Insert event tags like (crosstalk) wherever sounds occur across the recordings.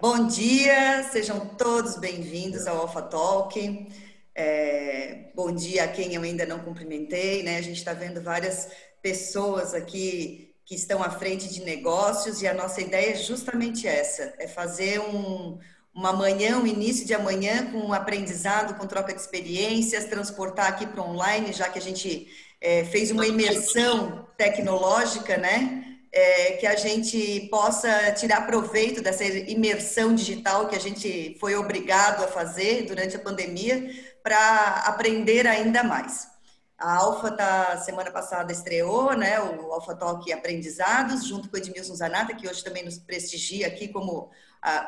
Bom dia, sejam todos bem-vindos ao Alpha Talk. É, bom dia a quem eu ainda não cumprimentei, né? A gente está vendo várias pessoas aqui que estão à frente de negócios e a nossa ideia é justamente essa: é fazer um, uma manhã, um início de amanhã com aprendizado, com troca de experiências, transportar aqui para online, já que a gente é, fez uma imersão tecnológica, né? É, que a gente possa tirar proveito dessa imersão digital que a gente foi obrigado a fazer durante a pandemia para aprender ainda mais. A Alfa da semana passada estreou, né, o Alfa Talk Aprendizados, junto com o Edmilson Zanata, que hoje também nos prestigia aqui como,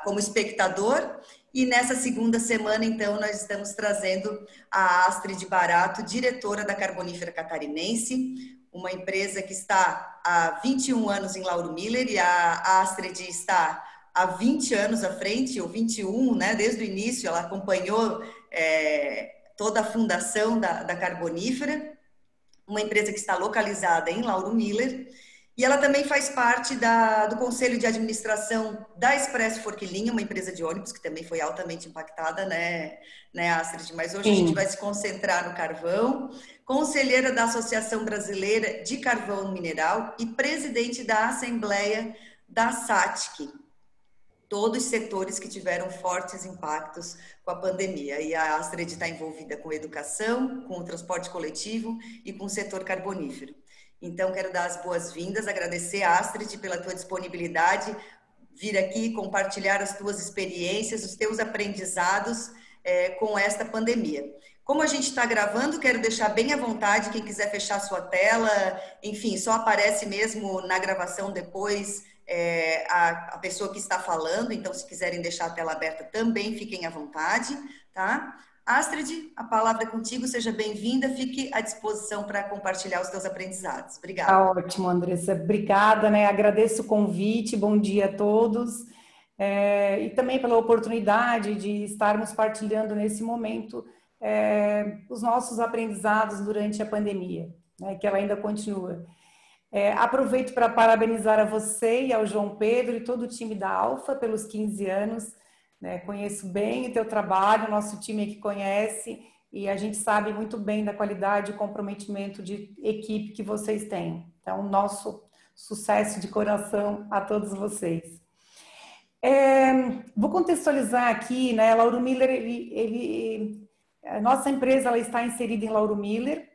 como espectador. E nessa segunda semana, então, nós estamos trazendo a Astrid Barato, diretora da Carbonífera Catarinense, uma empresa que está há 21 anos em Lauro Miller e a Astrid está há 20 anos à frente, ou 21, né, desde o início, ela acompanhou é, toda a fundação da, da Carbonífera, uma empresa que está localizada em Lauro Miller, e ela também faz parte da, do conselho de administração da Expresso Forquilinha, uma empresa de ônibus que também foi altamente impactada, né, né Astrid? Mas hoje Sim. a gente vai se concentrar no carvão. Conselheira da Associação Brasileira de Carvão Mineral e presidente da Assembleia da SATIC, todos os setores que tiveram fortes impactos com a pandemia. E a Astrid está envolvida com educação, com o transporte coletivo e com o setor carbonífero. Então, quero dar as boas-vindas, agradecer a Astrid pela tua disponibilidade, vir aqui compartilhar as tuas experiências, os teus aprendizados é, com esta pandemia. Como a gente está gravando, quero deixar bem à vontade quem quiser fechar sua tela, enfim, só aparece mesmo na gravação depois é, a, a, pessoa que está falando, então se quiserem deixar a tela aberta também fiquem à vontade, tá? Astrid, a palavra é contigo, seja bem-vinda, fique à disposição para compartilhar os teus aprendizados. Obrigada. Tá ótimo, Andressa, obrigada, né? Agradeço o convite, bom dia a todos. É, e também pela oportunidade de estarmos partilhando nesse momento é, os nossos aprendizados durante a pandemia, né, que ela ainda continua. É, aproveito para parabenizar a você e ao João Pedro e todo o time da Alfa pelos 15 anos. Né? Conheço bem o teu trabalho, nosso time aqui conhece e a gente sabe muito bem da qualidade e comprometimento de equipe que vocês têm. Então, nosso sucesso de coração a todos vocês. É, vou contextualizar aqui, né? Lauro Miller, ele, ele, a nossa empresa ela está inserida em Lauro Miller,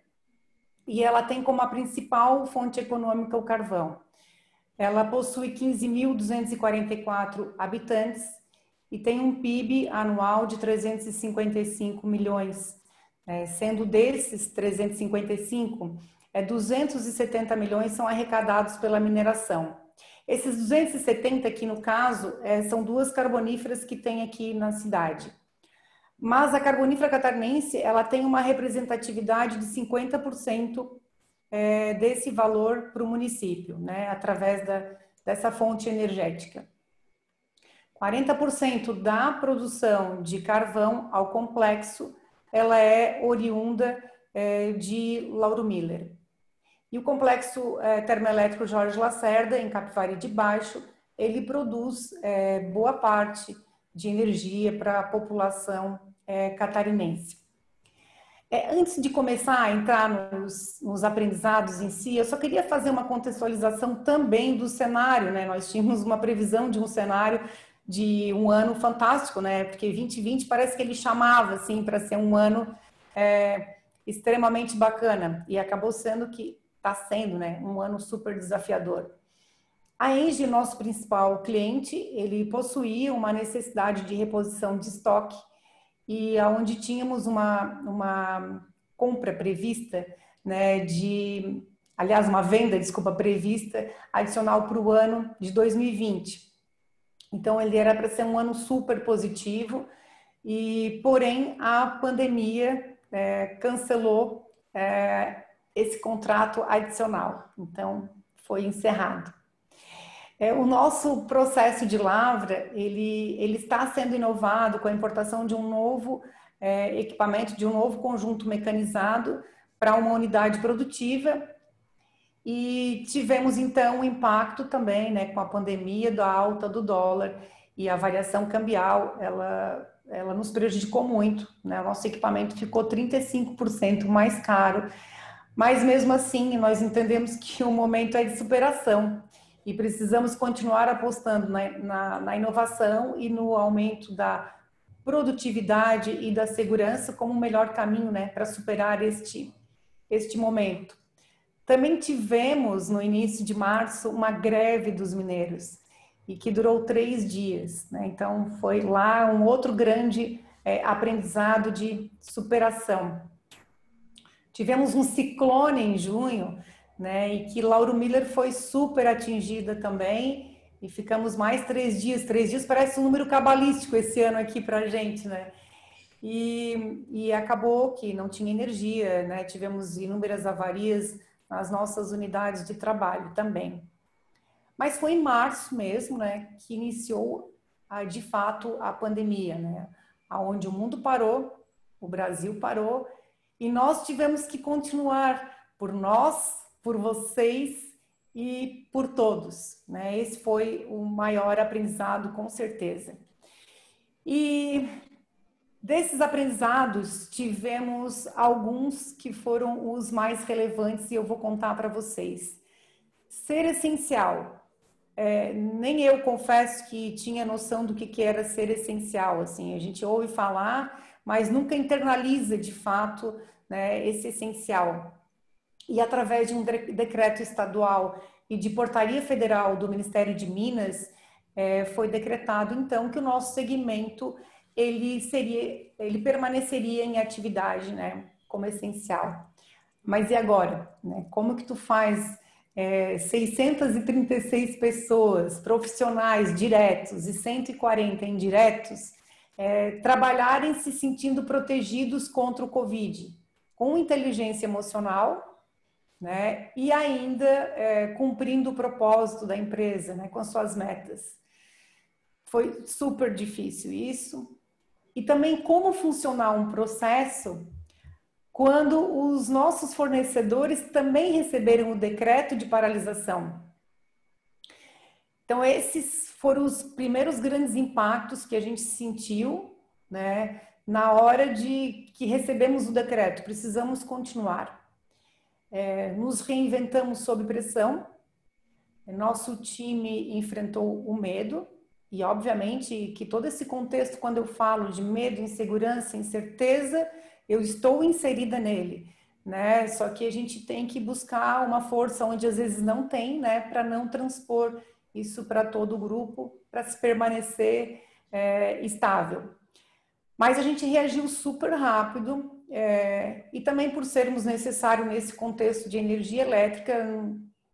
e ela tem como a principal fonte econômica o carvão. Ela possui 15.244 habitantes e tem um PIB anual de 355 milhões, é, sendo desses 355, é, 270 milhões são arrecadados pela mineração. Esses 270 aqui no caso é, são duas carboníferas que tem aqui na cidade. Mas a carbonífera catarinense, ela tem uma representatividade de 50% é, desse valor para o município, né, através da, dessa fonte energética. 40% da produção de carvão ao complexo, ela é oriunda é, de Lauro Miller. E o complexo é, termoelétrico Jorge Lacerda, em Capivari de Baixo, ele produz é, boa parte de energia para a população catarinense. É, antes de começar a entrar nos, nos, aprendizados em si, eu só queria fazer uma contextualização também do cenário, né? Nós tínhamos uma previsão de um cenário de um ano fantástico, né? Porque 2020 parece que ele chamava assim para ser um ano é, extremamente bacana e acabou sendo que está sendo, né? Um ano super desafiador. A Engie, nosso principal cliente, ele possuía uma necessidade de reposição de estoque e aonde tínhamos uma, uma compra prevista, né, de, aliás, uma venda, desculpa, prevista adicional para o ano de 2020. Então, ele era para ser um ano super positivo, e porém a pandemia é, cancelou é, esse contrato adicional. Então, foi encerrado. É, o nosso processo de lavra, ele, ele está sendo inovado com a importação de um novo é, equipamento, de um novo conjunto mecanizado para uma unidade produtiva. E tivemos, então, um impacto também né, com a pandemia da alta do dólar. e a variação cambial, ela, ela nos prejudicou muito, né? O nosso equipamento ficou 35% mais caro, mas mesmo assim nós entendemos que o momento é de superação e precisamos continuar apostando na, na, na inovação e no aumento da produtividade e da segurança como o melhor caminho né, para superar este, este momento. Também tivemos, no início de março, uma greve dos mineiros, e que durou três dias. Né? Então, foi lá um outro grande é, aprendizado de superação. Tivemos um ciclone em junho, né, e que Lauro Miller foi super atingida também, e ficamos mais três dias. Três dias parece um número cabalístico esse ano aqui para gente, né? E, e acabou que não tinha energia, né? Tivemos inúmeras avarias nas nossas unidades de trabalho também. Mas foi em março mesmo, né, que iniciou de fato a pandemia, né? Aonde o mundo parou, o Brasil parou e nós tivemos que continuar por nós, por vocês e por todos, né? Esse foi o maior aprendizado com certeza. E Desses aprendizados, tivemos alguns que foram os mais relevantes e eu vou contar para vocês. Ser essencial. É, nem eu confesso que tinha noção do que, que era ser essencial. Assim, a gente ouve falar, mas nunca internaliza de fato né, esse essencial. E através de um decreto estadual e de portaria federal do Ministério de Minas, é, foi decretado então que o nosso segmento ele seria, ele permaneceria em atividade, né, como essencial. Mas e agora, né? Como que tu faz é, 636 pessoas, profissionais diretos e 140 indiretos, é, trabalharem se sentindo protegidos contra o Covid, com inteligência emocional, né? E ainda é, cumprindo o propósito da empresa, né? Com as suas metas. Foi super difícil isso, e também como funcionar um processo quando os nossos fornecedores também receberam o decreto de paralisação. Então, esses foram os primeiros grandes impactos que a gente sentiu, né, na hora de que recebemos o decreto. Precisamos continuar. É, nos reinventamos sob pressão. Nosso time enfrentou o medo, e obviamente que todo esse contexto, quando eu falo de medo, insegurança, incerteza, eu estou inserida nele, né? Só que a gente tem que buscar uma força onde às vezes não tem, né? Para não transpor isso para todo o grupo, para se permanecer é, estável. Mas a gente reagiu super rápido é, e também por sermos necessários nesse contexto de energia elétrica,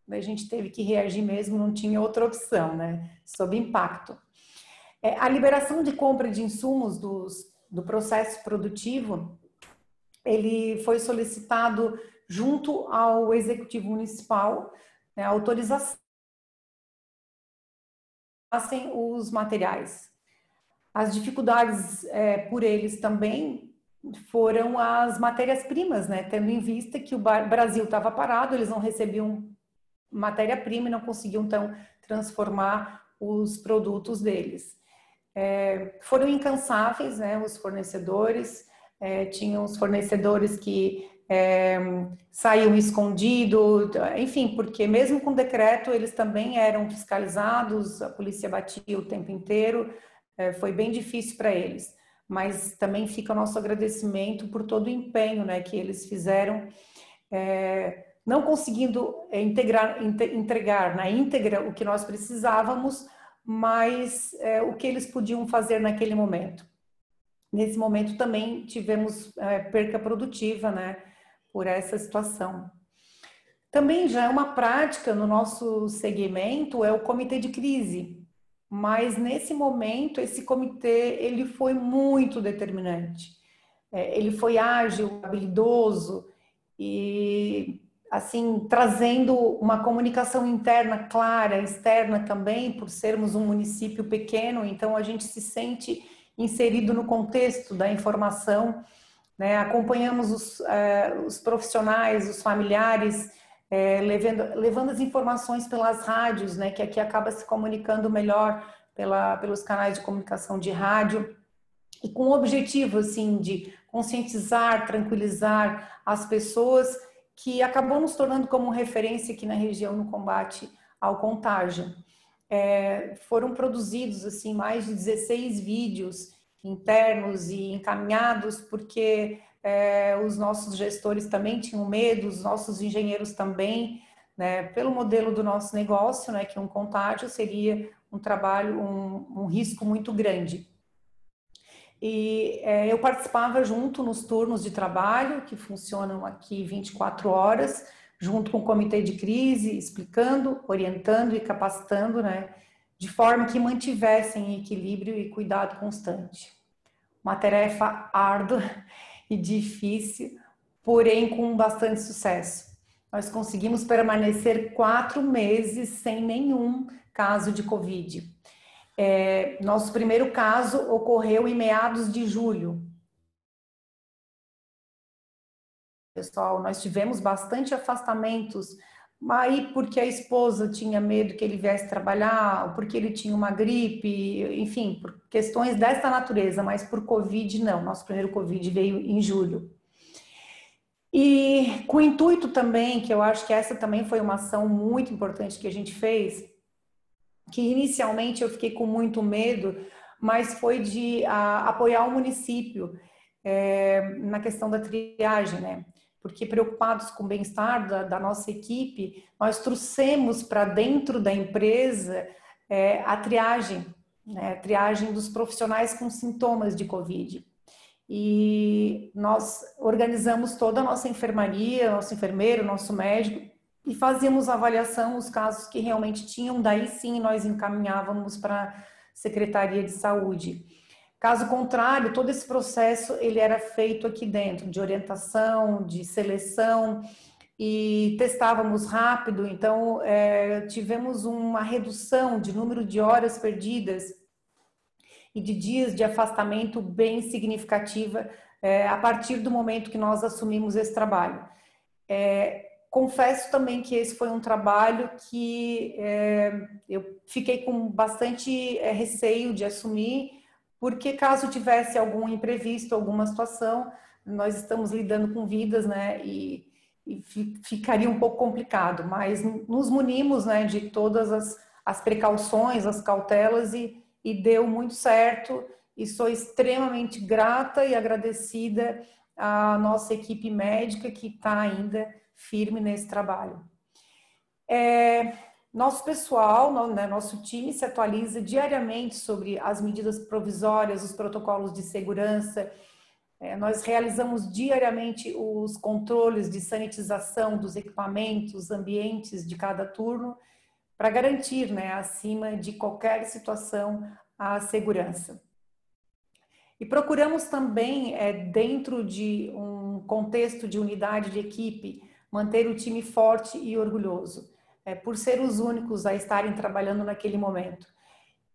a gente teve que reagir mesmo, não tinha outra opção, né? Sob impacto. É, a liberação de compra de insumos dos, do processo produtivo, ele foi solicitado junto ao Executivo Municipal, né, autorização os materiais. As dificuldades é, por eles também foram as matérias-primas, né? Tendo em vista que o Brasil estava parado, eles não recebiam matéria-prima e não conseguiam, então, transformar os produtos deles. É, foram incansáveis, né, os fornecedores, é, tinham os fornecedores que é, saíam escondido, enfim, porque mesmo com decreto eles também eram fiscalizados, a polícia batia o tempo inteiro, é, foi bem difícil para eles. Mas também fica o nosso agradecimento por todo o empenho né, que eles fizeram, é, não conseguindo é, integrar, entregar na íntegra o que nós precisávamos, mas é, o que eles podiam fazer naquele momento. Nesse momento também tivemos é, perca produtiva, né, por essa situação. Também já é uma prática no nosso segmento é o comitê de crise, mas nesse momento esse comitê ele foi muito determinante. É, ele foi ágil, habilidoso e assim, trazendo uma comunicação interna clara, externa também, por sermos um município pequeno, então a gente se sente inserido no contexto da informação, né? acompanhamos os, uh, os, profissionais, os familiares, uh, levando, levando as informações pelas rádios, né? que aqui acaba se comunicando melhor pela, pelos canais de comunicação de rádio e com o objetivo assim de conscientizar, tranquilizar as pessoas que acabou nos tornando como referência aqui na região no combate ao contágio. É, foram produzidos assim mais de 16 vídeos internos e encaminhados porque é, os nossos gestores também tinham medo, os nossos engenheiros também, né, pelo modelo do nosso negócio, né, que um contágio seria um trabalho, um, um risco muito grande. E é, eu participava junto nos turnos de trabalho, que funcionam aqui 24 horas, junto com o comitê de crise, explicando, orientando e capacitando, né, de forma que mantivessem equilíbrio e cuidado constante. Uma tarefa árdua e difícil, porém com bastante sucesso. Nós conseguimos permanecer quatro meses sem nenhum caso de Covid. É, nosso primeiro caso ocorreu em meados de julho. Pessoal, nós tivemos bastante afastamentos, aí porque a esposa tinha medo que ele viesse trabalhar, porque ele tinha uma gripe, enfim, por questões desta natureza, mas por Covid não. Nosso primeiro Covid veio em julho. E com o intuito também, que eu acho que essa também foi uma ação muito importante que a gente fez, que inicialmente eu fiquei com muito medo, mas foi de a, apoiar o município é, na questão da triagem, né? Porque preocupados com o bem-estar da, da, nossa equipe, nós trouxemos para dentro da empresa é, a triagem, né? A triagem dos profissionais com sintomas de Covid. E nós organizamos toda a nossa enfermaria, nosso enfermeiro, nosso médico, e fazíamos avaliação os casos que realmente tinham, daí sim nós encaminhávamos para a Secretaria de Saúde. Caso contrário, todo esse processo ele era feito aqui dentro, de orientação, de seleção, e testávamos rápido, então é, tivemos uma redução de número de horas perdidas e de dias de afastamento bem significativa é, a partir do momento que nós assumimos esse trabalho. É, confesso também que esse foi um trabalho que é, eu fiquei com bastante é, receio de assumir, porque caso tivesse algum imprevisto, alguma situação, nós estamos lidando com vidas, né? E, e ficaria um pouco complicado, mas nos munimos, né, de todas as, as precauções, as cautelas e, e deu muito certo. E sou extremamente grata e agradecida à nossa equipe médica que está ainda firme nesse trabalho. É, nosso pessoal, né, nosso time se atualiza diariamente sobre as medidas provisórias, os protocolos de segurança. É, nós realizamos diariamente os controles de sanitização dos equipamentos, ambientes de cada turno, para garantir, né, acima de qualquer situação, a segurança. E procuramos também, é, dentro de um contexto de unidade de equipe, manter o time forte e orgulhoso, é, por ser os únicos a estarem trabalhando naquele momento.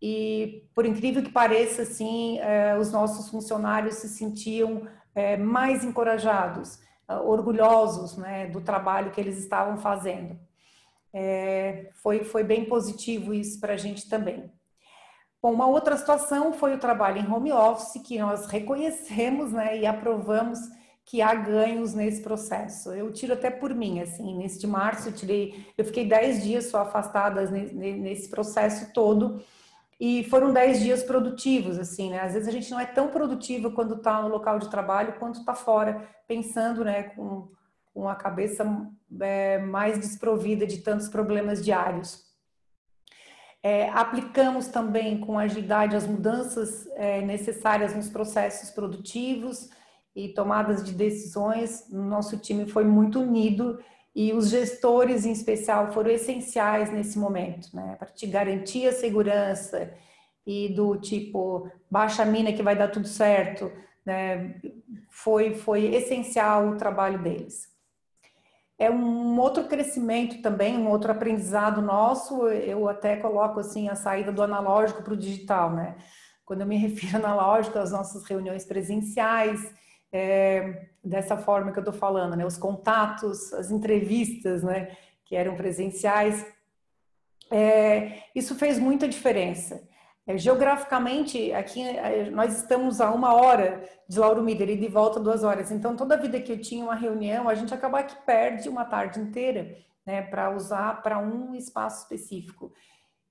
E, por incrível que pareça, assim, é, os nossos funcionários se sentiam é, mais encorajados, é, orgulhosos né, do trabalho que eles estavam fazendo. É, foi, foi bem positivo isso para a gente também. Bom, uma outra situação foi o trabalho em home office, que nós reconhecemos né, e aprovamos que há ganhos nesse processo. Eu tiro até por mim, assim, nesse de março eu tirei, eu fiquei 10 dias só afastada nesse processo todo e foram 10 dias produtivos, assim, né? Às vezes a gente não é tão produtivo quando está no local de trabalho quanto está fora, pensando, né, com, com a cabeça é, mais desprovida de tantos problemas diários. É, aplicamos também com agilidade as mudanças é, necessárias nos processos produtivos, e tomadas de decisões, nosso time foi muito unido e os gestores em especial foram essenciais nesse momento, né, para te garantir a segurança e do tipo baixa a mina que vai dar tudo certo, né, foi foi essencial o trabalho deles. É um outro crescimento também, um outro aprendizado nosso, eu até coloco assim a saída do analógico para o digital, né? Quando eu me (laughs) refiro analógico às nossas reuniões presenciais, é, dessa forma que eu estou falando, né? Os contatos, as entrevistas, né? Que eram presenciais. É, isso fez muita diferença. É, geograficamente, aqui é, nós estamos a uma hora de Lauro Miller e de volta duas horas. Então, toda vida que eu tinha uma reunião, a gente acaba que perde uma tarde inteira, né, para usar para um espaço específico.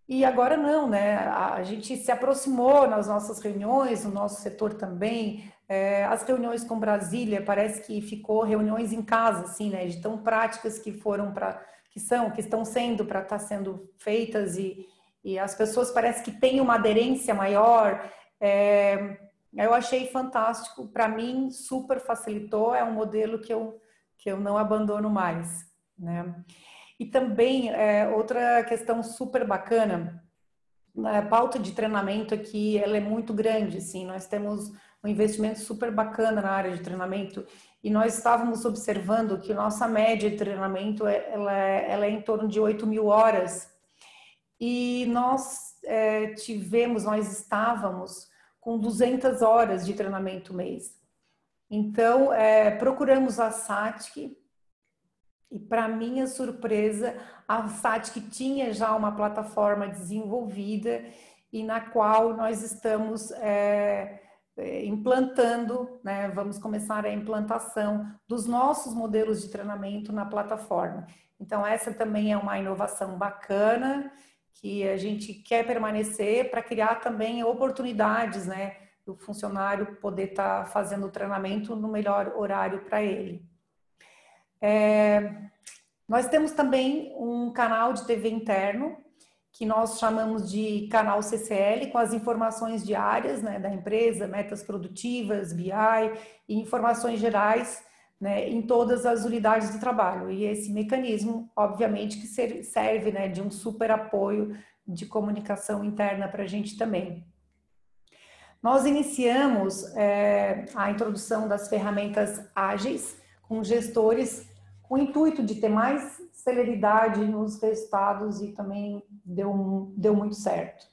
E agora não, né? A gente se aproximou nas nossas reuniões, no nosso setor também. É, as reuniões com Brasília parece que ficou reuniões em casa, assim, né? De tão práticas que foram para, que são, que estão sendo para estar tá sendo feitas e, e as pessoas parece que têm uma aderência maior. É, eu achei fantástico, para mim super facilitou, é um modelo que eu que eu não abandono mais, né? E também, é, outra questão super bacana, a pauta de treinamento aqui, ela é muito grande, assim, nós temos um investimento super bacana na área de treinamento e nós estávamos observando que nossa média de treinamento, é, ela é, ela é em torno de 8 mil horas e nós é, tivemos, nós estávamos com 200 horas de treinamento mês. Então, é, procuramos a SATIC, e para minha surpresa, a SATIC tinha já uma plataforma desenvolvida e na qual nós estamos é, implantando, né, vamos começar a implantação dos nossos modelos de treinamento na plataforma. Então, essa também é uma inovação bacana que a gente quer permanecer para criar também oportunidades, né, do funcionário poder estar tá fazendo o treinamento no melhor horário para ele. É, nós temos também um canal de TV interno, que nós chamamos de canal CCL, com as informações diárias né, da empresa, metas produtivas, BI e informações gerais né, em todas as unidades de trabalho. E esse mecanismo, obviamente, que serve né, de um super apoio de comunicação interna para a gente também. Nós iniciamos é, a introdução das ferramentas ágeis com gestores com o intuito de ter mais celeridade nos resultados e também deu, deu muito certo.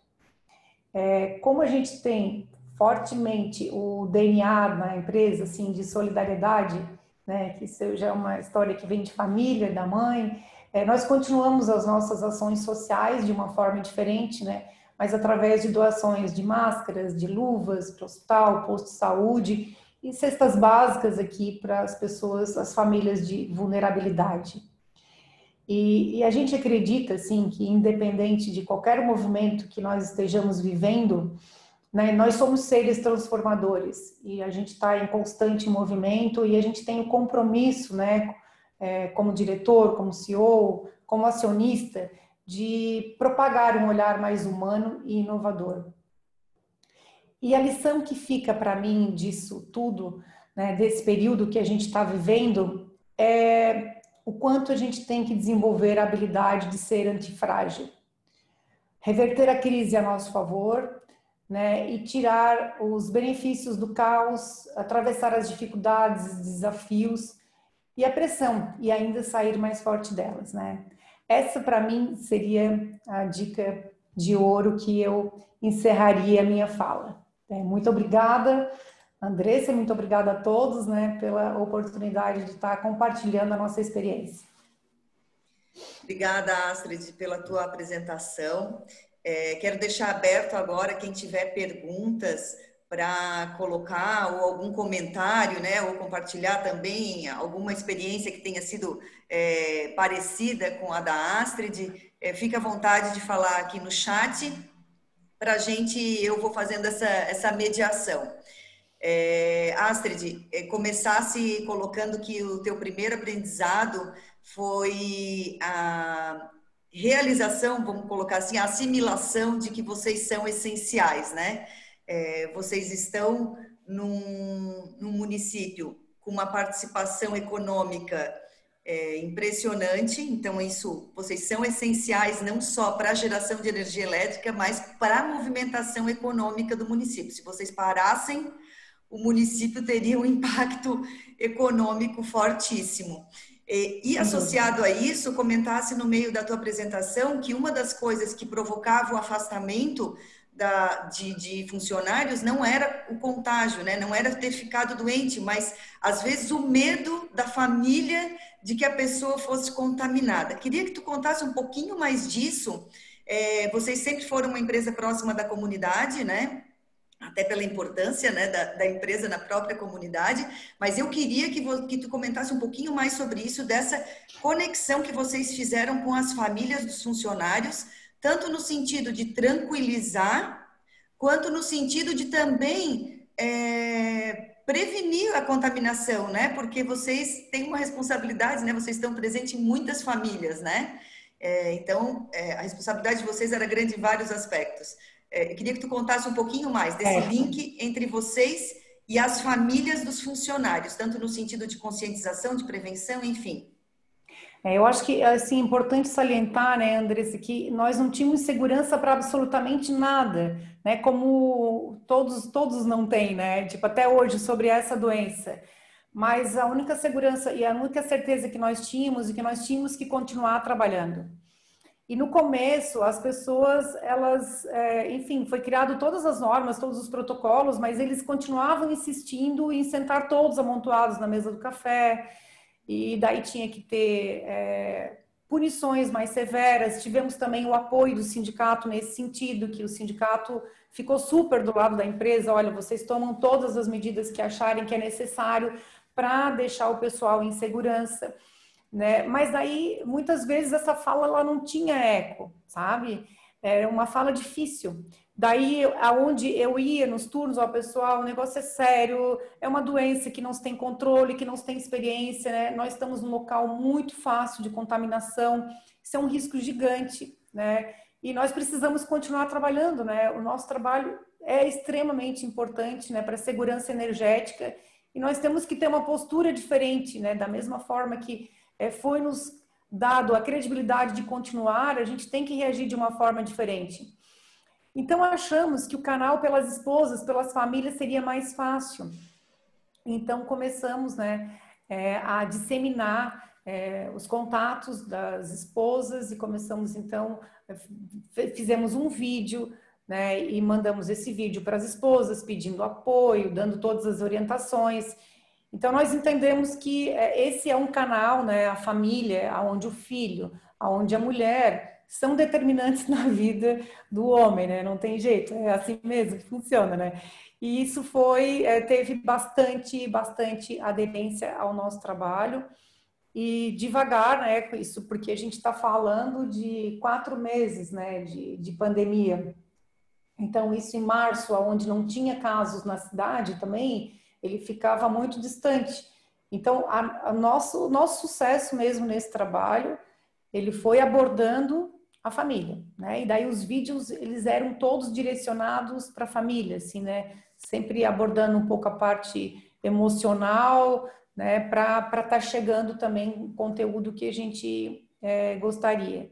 É, como a gente tem fortemente o DNA na empresa, assim, de solidariedade, né, que isso já é uma história que vem de família, da mãe, é, nós continuamos as nossas ações sociais de uma forma diferente, né, mas através de doações de máscaras, de luvas para o hospital, posto de saúde, e cestas básicas aqui para as pessoas, as famílias de vulnerabilidade. E, e, a gente acredita, assim, que independente de qualquer movimento que nós estejamos vivendo, né, nós somos seres transformadores e a gente está em constante movimento e a gente tem o compromisso, né, é, como diretor, como CEO, como acionista, de propagar um olhar mais humano e inovador. E a lição que fica para mim disso tudo, né, desse período que a gente está vivendo, é o quanto a gente tem que desenvolver a habilidade de ser antifrágil. Reverter a crise a nosso favor, né, e tirar os benefícios do caos, atravessar as dificuldades, desafios e a pressão e ainda sair mais forte delas, né? Essa para mim seria a dica de ouro que eu encerraria a minha fala. É, muito obrigada, Andressa, muito obrigada a todos né, pela oportunidade de estar compartilhando a nossa experiência. Obrigada, Astrid, pela tua apresentação. É, quero deixar aberto agora quem tiver perguntas para colocar ou algum comentário, né, ou compartilhar também alguma experiência que tenha sido é, parecida com a da Astrid. É, fica à vontade de falar aqui no chat para a gente, eu vou fazendo essa, essa mediação. É, Astrid, é, começasse colocando que o teu primeiro aprendizado foi a realização, vamos colocar assim, a assimilação de que vocês são essenciais, né? É, vocês estão num, num município com uma participação econômica é impressionante. Então, isso, vocês são essenciais não só para a geração de energia elétrica, mas para a movimentação econômica do município. Se vocês parassem, o município teria um impacto econômico fortíssimo. E, e associado a isso, comentasse no meio da tua apresentação que uma das coisas que provocava o afastamento da, de, de, funcionários não era o contágio, né? não era ter ficado doente, mas às vezes o medo da família de que a pessoa fosse contaminada. Queria que tu contasse um pouquinho mais disso, É, vocês sempre foram uma empresa próxima da comunidade, né? Até pela importância né, da, da empresa na própria comunidade, mas eu queria que, que tu comentasse um pouquinho mais sobre isso, dessa conexão que vocês fizeram com as famílias dos funcionários, tanto no sentido de tranquilizar, quanto no sentido de também é, prevenir a contaminação, né? Porque vocês têm uma responsabilidade, né? Vocês estão presentes em muitas famílias, né? É, então, é, a responsabilidade de vocês era grande em vários aspectos. É, eu queria que tu contasse um pouquinho mais desse é. link entre vocês e as famílias dos funcionários, tanto no sentido de conscientização, de prevenção, enfim. É, eu acho que assim, é importante salientar, né, Andressa, que nós não tínhamos segurança para absolutamente nada, né? Como todos, todos não têm, né? Tipo, até hoje, sobre essa doença. Mas a única segurança e a única certeza que nós tínhamos e que nós tínhamos que continuar trabalhando. E no começo, as pessoas, elas, é, enfim, foi criado todas as normas, todos os protocolos, mas eles continuavam insistindo em sentar todos amontoados na mesa do café, e daí tinha que ter é, punições mais severas. Tivemos também o apoio do sindicato nesse sentido, que o sindicato ficou super do lado da empresa. Olha, vocês tomam todas as medidas que acharem que é necessário para deixar o pessoal em segurança. Né? Mas daí, muitas vezes, essa fala ela não tinha eco, sabe? Era uma fala difícil. Daí, aonde eu ia nos turnos, ó, pessoal, o negócio é sério, é uma doença que não se tem controle, que não se tem experiência, né? Nós estamos num local muito fácil de contaminação, isso é um risco gigante, né? E nós precisamos continuar trabalhando, né? O nosso trabalho é extremamente importante, né, para a segurança energética, e nós temos que ter uma postura diferente, né? Da mesma forma que é, foi nos dado a credibilidade de continuar, a gente tem que reagir de uma forma diferente. Então achamos que o canal pelas esposas, pelas famílias seria mais fácil. Então começamos, né, é, a disseminar é, os contatos das esposas e começamos então fizemos um vídeo, né, e mandamos esse vídeo para as esposas pedindo apoio, dando todas as orientações. Então nós entendemos que é, esse é um canal, né, a família, aonde o filho, aonde a mulher são determinantes (laughs) na vida do homem, né? Não tem jeito, é assim mesmo que funciona, né? E isso foi, é, teve bastante, bastante aderência ao nosso trabalho e devagar, né? Isso porque a gente está falando de quatro meses, né? De, de pandemia. Então, isso em março, onde não tinha casos na cidade também, ele ficava muito distante. Então, a, a nosso, nosso sucesso mesmo nesse trabalho, ele foi abordando a família, né? E daí os vídeos eles eram todos direcionados para a família, assim, né? Sempre abordando um pouco a parte emocional, né? Para estar tá chegando também conteúdo que a gente é, gostaria.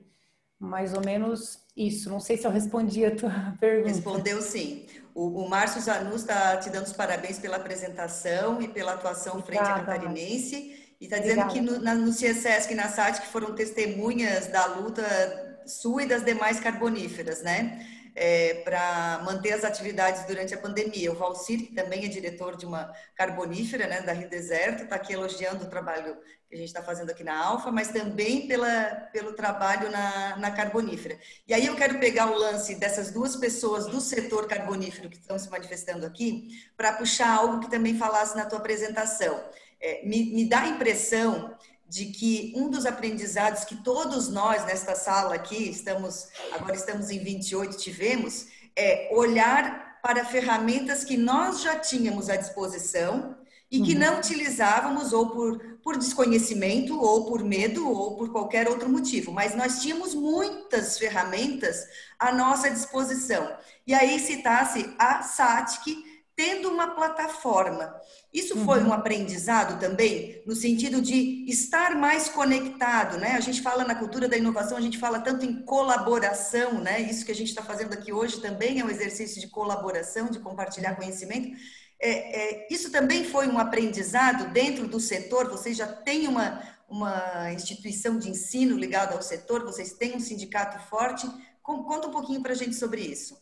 Mais ou menos isso. Não sei se eu respondi a tua (laughs) pergunta. Respondeu sim. O, o Márcio Zanus está te dando os parabéns pela apresentação e pela atuação Obrigada, frente à Catarinense. E está dizendo que no, na, no CSS e na SAT que foram testemunhas da luta sua e das demais carboníferas, né? É, para manter as atividades durante a pandemia. O Valcir, que também é diretor de uma carbonífera, né, da Rio Deserto, está aqui elogiando o trabalho que a gente está fazendo aqui na Alfa, mas também pela, pelo trabalho na, na carbonífera. E aí eu quero pegar o lance dessas duas pessoas do setor carbonífero que estão se manifestando aqui, para puxar algo que também falasse na tua apresentação. É, me, me dá a impressão de que um dos aprendizados que todos nós nesta sala aqui, estamos agora estamos em 28, tivemos, é olhar para ferramentas que nós já tínhamos à disposição e que uhum. não utilizávamos ou por, por desconhecimento, ou por medo, ou por qualquer outro motivo. Mas nós tínhamos muitas ferramentas à nossa disposição. E aí citasse a SATIC, tendo uma plataforma. Isso foi uhum. um aprendizado também, no sentido de estar mais conectado, né? A gente fala na cultura da inovação, a gente fala tanto em colaboração, né? Isso que a gente está fazendo aqui hoje também é um exercício de colaboração, de compartilhar conhecimento. É, é, isso também foi um aprendizado dentro do setor. Vocês já têm uma, uma instituição de ensino ligada ao setor, vocês têm um sindicato forte. Conta um pouquinho para a gente sobre isso.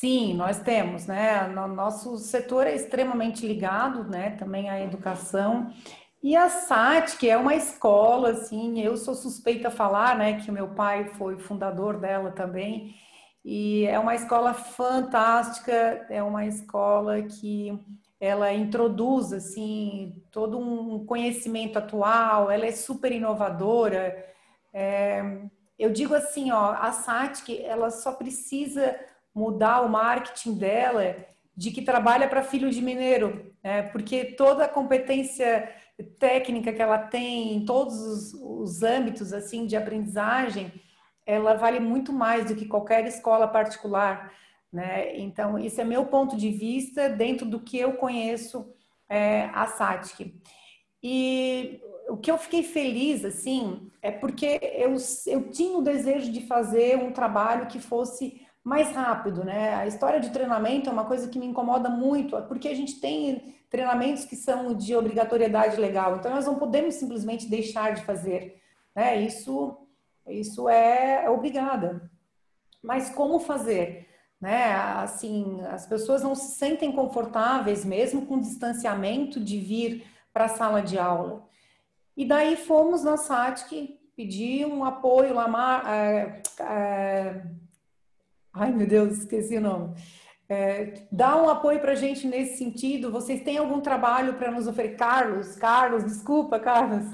Sim, nós temos, né? Nosso setor é extremamente ligado, né? Também à educação. E a SAT, que é uma escola, assim, eu sou suspeita a falar, né, que o meu pai foi fundador dela também, e é uma escola fantástica, é uma escola que ela introduz, assim, todo um conhecimento atual, ela é super inovadora. É, eu digo assim, ó, a SAT, ela só precisa mudar o marketing dela de que trabalha para filho de mineiro, né? porque toda a competência técnica que ela tem em todos os, os âmbitos assim de aprendizagem, ela vale muito mais do que qualquer escola particular, né? Então, esse é meu ponto de vista dentro do que eu conheço é, a SATIC. E o que eu fiquei feliz, assim, é porque eu, eu tinha o desejo de fazer um trabalho que fosse mais rápido, né? A história de treinamento é uma coisa que me incomoda muito, porque a gente tem treinamentos que são de obrigatoriedade legal, então nós não podemos simplesmente deixar de fazer, né? Isso, isso é, obrigada. Mas como fazer? Né? Assim, as pessoas não se sentem confortáveis mesmo com distanciamento de vir para a sala de aula. E daí fomos na SATIC pedir um apoio lá, é, é, Ai, meu Deus, esqueci o nome. É, dá um apoio para a gente nesse sentido. Vocês têm algum trabalho para nos oferecer? Carlos, Carlos, desculpa, Carlos.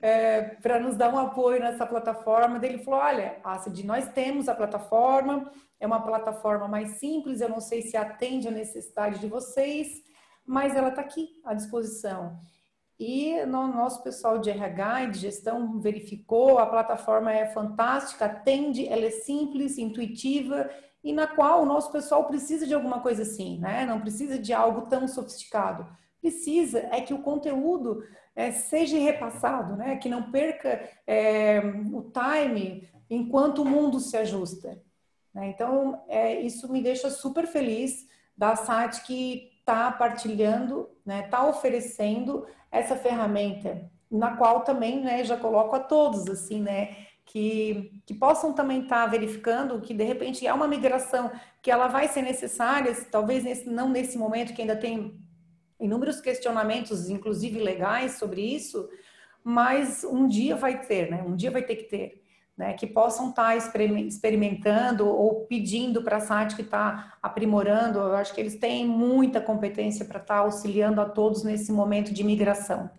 É, para nos dar um apoio nessa plataforma. Ele falou: olha, Acid, nós temos a plataforma, é uma plataforma mais simples, eu não sei se atende a necessidade de vocês, mas ela está aqui à disposição. E no nosso pessoal de RH e de gestão verificou, a plataforma é fantástica, atende, ela é simples, intuitiva e na qual o nosso pessoal precisa de alguma coisa assim, né? Não precisa de algo tão sofisticado. Precisa é que o conteúdo é, seja repassado, né? Que não perca é, o time enquanto o mundo se ajusta. Né? Então, é, isso me deixa super feliz da SAT que está partilhando, né? Está oferecendo essa ferramenta, na qual também né, já coloco a todos, assim, né? Que, que possam também estar tá verificando que de repente é uma migração que ela vai ser necessária, talvez nesse, não nesse momento que ainda tem inúmeros questionamentos, inclusive legais, sobre isso, mas um dia vai ter, né? Um dia vai ter que ter. Né, que possam estar tá experimentando ou pedindo para a SAT que está aprimorando. Eu acho que eles têm muita competência para estar tá auxiliando a todos nesse momento de migração.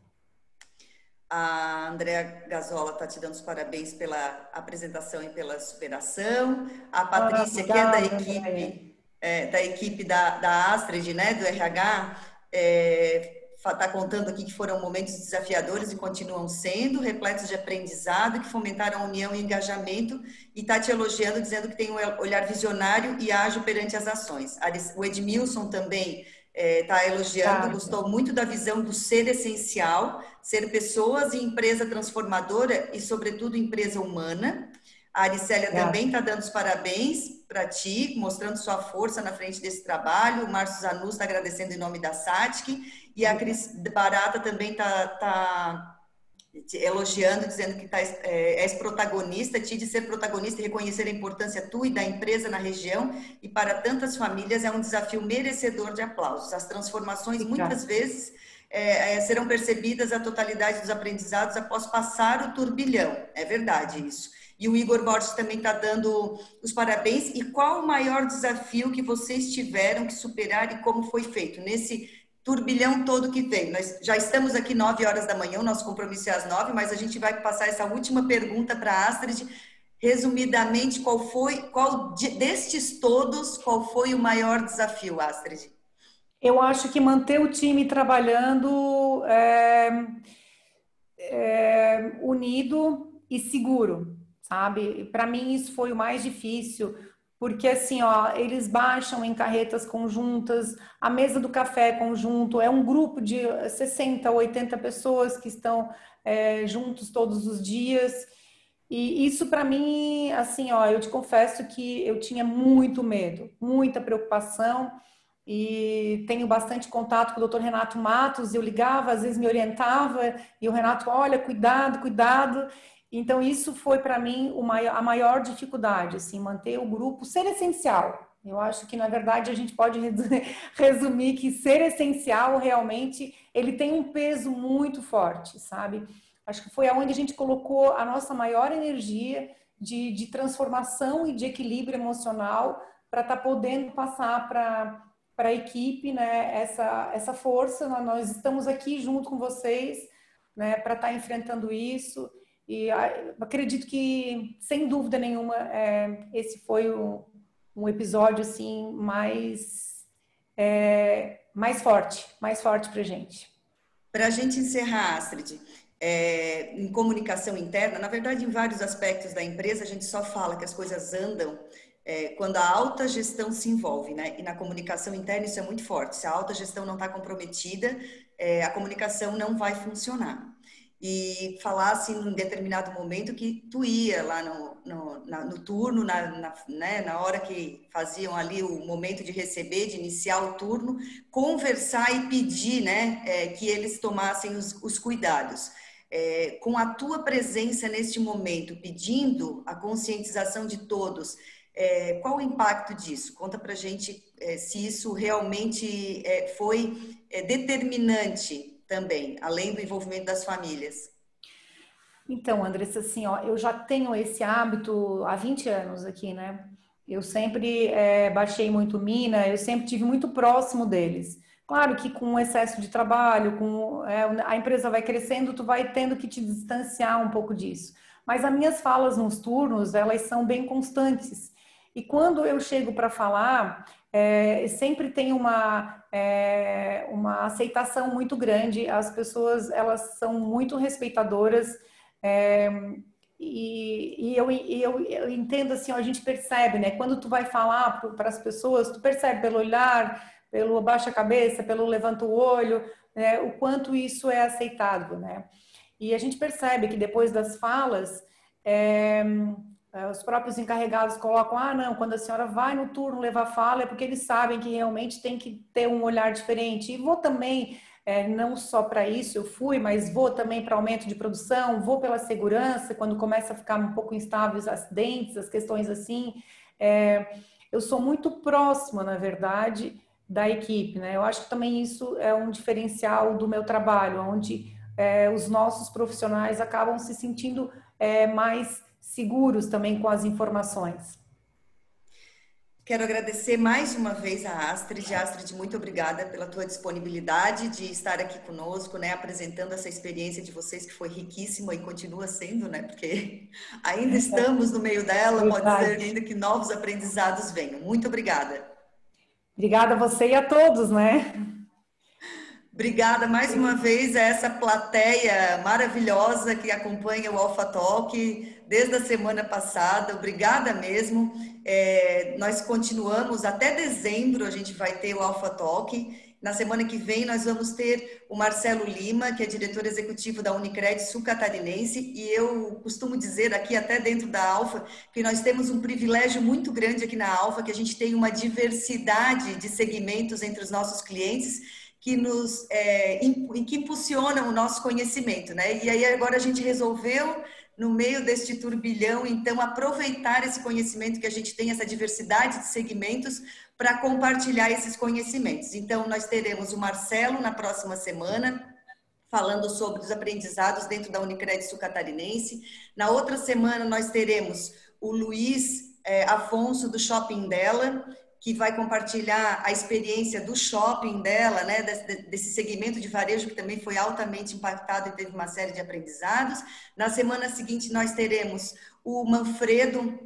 A Andrea Gazola está te dando os parabéns pela apresentação e pela superação. A Patrícia, que é da equipe, é, da equipe da, da Astrid, né, do RH, é, está contando aqui que foram momentos desafiadores e continuam sendo, repletos de aprendizado, que fomentaram a união e engajamento, e está te elogiando, dizendo que tem um olhar visionário e ágil perante as ações. O Edmilson também está é, elogiando, tá. gostou muito da visão do ser essencial, ser pessoas e empresa transformadora e, sobretudo, empresa humana. A Aricélia tá. também está dando os parabéns para ti, mostrando sua força na frente desse trabalho. O Márcio Zanus está agradecendo em nome da SATIC. E a Cris Barata também está tá elogiando, dizendo que tá, é, és protagonista, te de ser protagonista e reconhecer a importância tua e da empresa na região. E para tantas famílias é um desafio merecedor de aplausos. As transformações, muitas vezes, é, é, serão percebidas a totalidade dos aprendizados após passar o turbilhão. É verdade isso. E o Igor Borges também está dando os parabéns. E qual o maior desafio que vocês tiveram que superar e como foi feito? Nesse turbilhão todo que tem. Nós já estamos aqui nove horas da manhã, o nosso compromisso é às nove, mas a gente vai passar essa última pergunta para a Astrid. Resumidamente, qual foi, qual destes todos, qual foi o maior desafio, Astrid? Eu acho que manter o time trabalhando é, é, unido e seguro, sabe? Para mim isso foi o mais difícil porque assim, ó, eles baixam em carretas conjuntas, a mesa do café é conjunto, é um grupo de 60, 80 pessoas que estão é, juntos todos os dias. E isso para mim, assim, ó, eu te confesso que eu tinha muito medo, muita preocupação e tenho bastante contato com o Dr. Renato Matos, eu ligava, às vezes me orientava e o Renato, olha, cuidado, cuidado. Então, isso foi para mim maior, a maior dificuldade, assim, manter o grupo, ser essencial, Eu acho que, na verdade, a gente pode (laughs) resumir que ser essencial realmente ele tem um peso muito forte, sabe? Acho que foi aonde a gente colocou a nossa maior energia de, de transformação e de equilíbrio emocional para estar tá podendo passar para para a equipe, né, essa, essa força, nós estamos aqui junto com vocês, né, para estar tá enfrentando isso, e acredito que, sem dúvida nenhuma, é, esse foi o, um episódio, assim, mais, é, mais forte, mais forte para a gente. Para a gente encerrar, Astrid, é, em comunicação interna, na verdade, em vários aspectos da empresa, a gente só fala que as coisas andam é, quando a alta gestão se envolve, né? E na comunicação interna isso é muito forte. Se a alta gestão não está comprometida, é, a comunicação não vai funcionar. E falar assim, num determinado momento que tu ia lá no, no, na, no turno, na, na, né, na hora que faziam ali o momento de receber, de iniciar o turno, conversar e pedir, né, é, que eles tomassem os, os cuidados. É, com a tua presença neste momento, pedindo a conscientização de todos, é, qual o impacto disso? Conta para gente é, se isso realmente é, foi é, determinante também, além do envolvimento das famílias. Então, Andressa, assim, ó, eu já tenho esse hábito há 20 anos aqui, né? Eu sempre é, baixei muito mina, eu sempre tive muito próximo deles. Claro que com o excesso de trabalho, com é, a empresa vai crescendo, tu vai tendo que te distanciar um pouco disso. Mas as minhas falas nos turnos, elas são bem constantes. E quando eu chego para falar, é, sempre tem uma, é, uma aceitação muito grande. As pessoas elas são muito respeitadoras. É, e, e, eu, eu, eu, entendo assim, a gente percebe, né? Quando tu vai falar para as pessoas, tu percebe pelo olhar, pelo baixa cabeça, pelo levanta o olho, né? o quanto isso é aceitado, né? E a gente percebe que depois das falas, é, os próprios encarregados colocam, ah, não, quando a senhora vai no turno levar fala, é porque eles sabem que realmente tem que ter um olhar diferente. E vou também, é, não só para isso eu fui, mas vou também para aumento de produção, vou pela segurança, quando começa a ficar um pouco instáveis os acidentes, as questões assim. É, eu sou muito próxima, na verdade, da equipe, né? Eu acho que também isso é um diferencial do meu trabalho, onde é, os nossos profissionais acabam se sentindo é, mais seguros também com as informações. Quero agradecer mais uma vez a Astrid. Astrid, muito obrigada pela tua disponibilidade de estar aqui conosco, né, apresentando essa experiência de vocês que foi riquíssima e continua sendo, né, porque (laughs) ainda estamos no meio dela, pode ser ainda que novos aprendizados venham. Muito obrigada. Obrigada a você e a todos, né? Obrigada mais uma vez a essa plateia maravilhosa que acompanha o Alpha Talk desde a semana passada. Obrigada mesmo. É, nós continuamos até dezembro, a gente vai ter o Alpha Talk. Na semana que vem, nós vamos ter o Marcelo Lima, que é diretor executivo da Unicred Sul Catarinense, e eu costumo dizer aqui, até dentro da Alfa, que nós temos um privilégio muito grande aqui na Alfa, que a gente tem uma diversidade de segmentos entre os nossos clientes que nos é, que impulsionam o nosso conhecimento, né? E aí agora a gente resolveu no meio deste turbilhão, então aproveitar esse conhecimento que a gente tem, essa diversidade de segmentos para compartilhar esses conhecimentos. Então nós teremos o Marcelo na próxima semana falando sobre os aprendizados dentro da Unicred Sul Catarinense. Na outra semana nós teremos o Luiz é, Afonso do Shopping dela, que vai compartilhar a experiência do shopping dela, né, desse, segmento de varejo que também foi altamente impactado e teve uma série de aprendizados. Na semana seguinte, nós teremos o Manfredo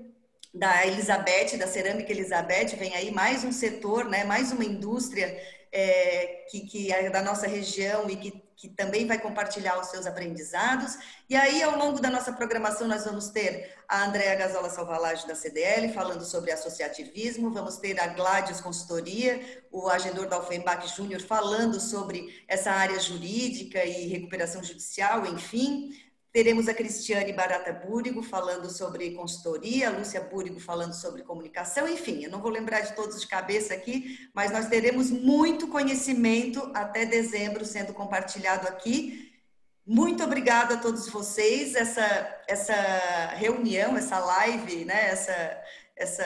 da Elizabeth, da Cerâmica Elizabeth, vem aí mais um setor, né, mais uma indústria é, que, que é da nossa região e que, que também vai compartilhar os seus aprendizados. E aí, ao longo da nossa programação, nós vamos ter a Andréa Gazola Salvalage, da CDL, falando sobre associativismo, vamos ter a Gladius Consultoria, o agendor da Alfenbach Júnior, falando sobre essa área jurídica e recuperação judicial, enfim. Teremos a Cristiane Barata Búrigo falando sobre consultoria, a Lúcia Búrigo falando sobre comunicação, enfim, eu não vou lembrar de todos de cabeça aqui, mas nós teremos muito conhecimento até dezembro sendo compartilhado aqui. Muito obrigada a todos vocês. Essa, essa reunião, essa live, né, essa, essa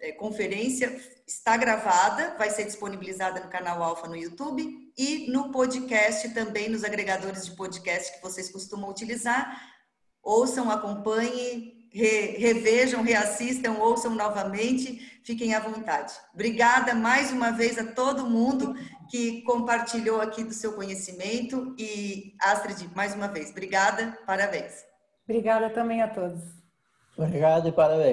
é, conferência está gravada, vai ser disponibilizada no canal Alfa no YouTube e no podcast também, nos agregadores de podcast que vocês costumam utilizar. Ouçam, acompanhem, re, revejam, reassistam, ouçam novamente, fiquem à vontade. Obrigada mais uma vez a todo mundo que compartilhou aqui do seu conhecimento e Astrid, mais uma vez, obrigada, parabéns. Obrigada também a todos. Obrigado e parabéns.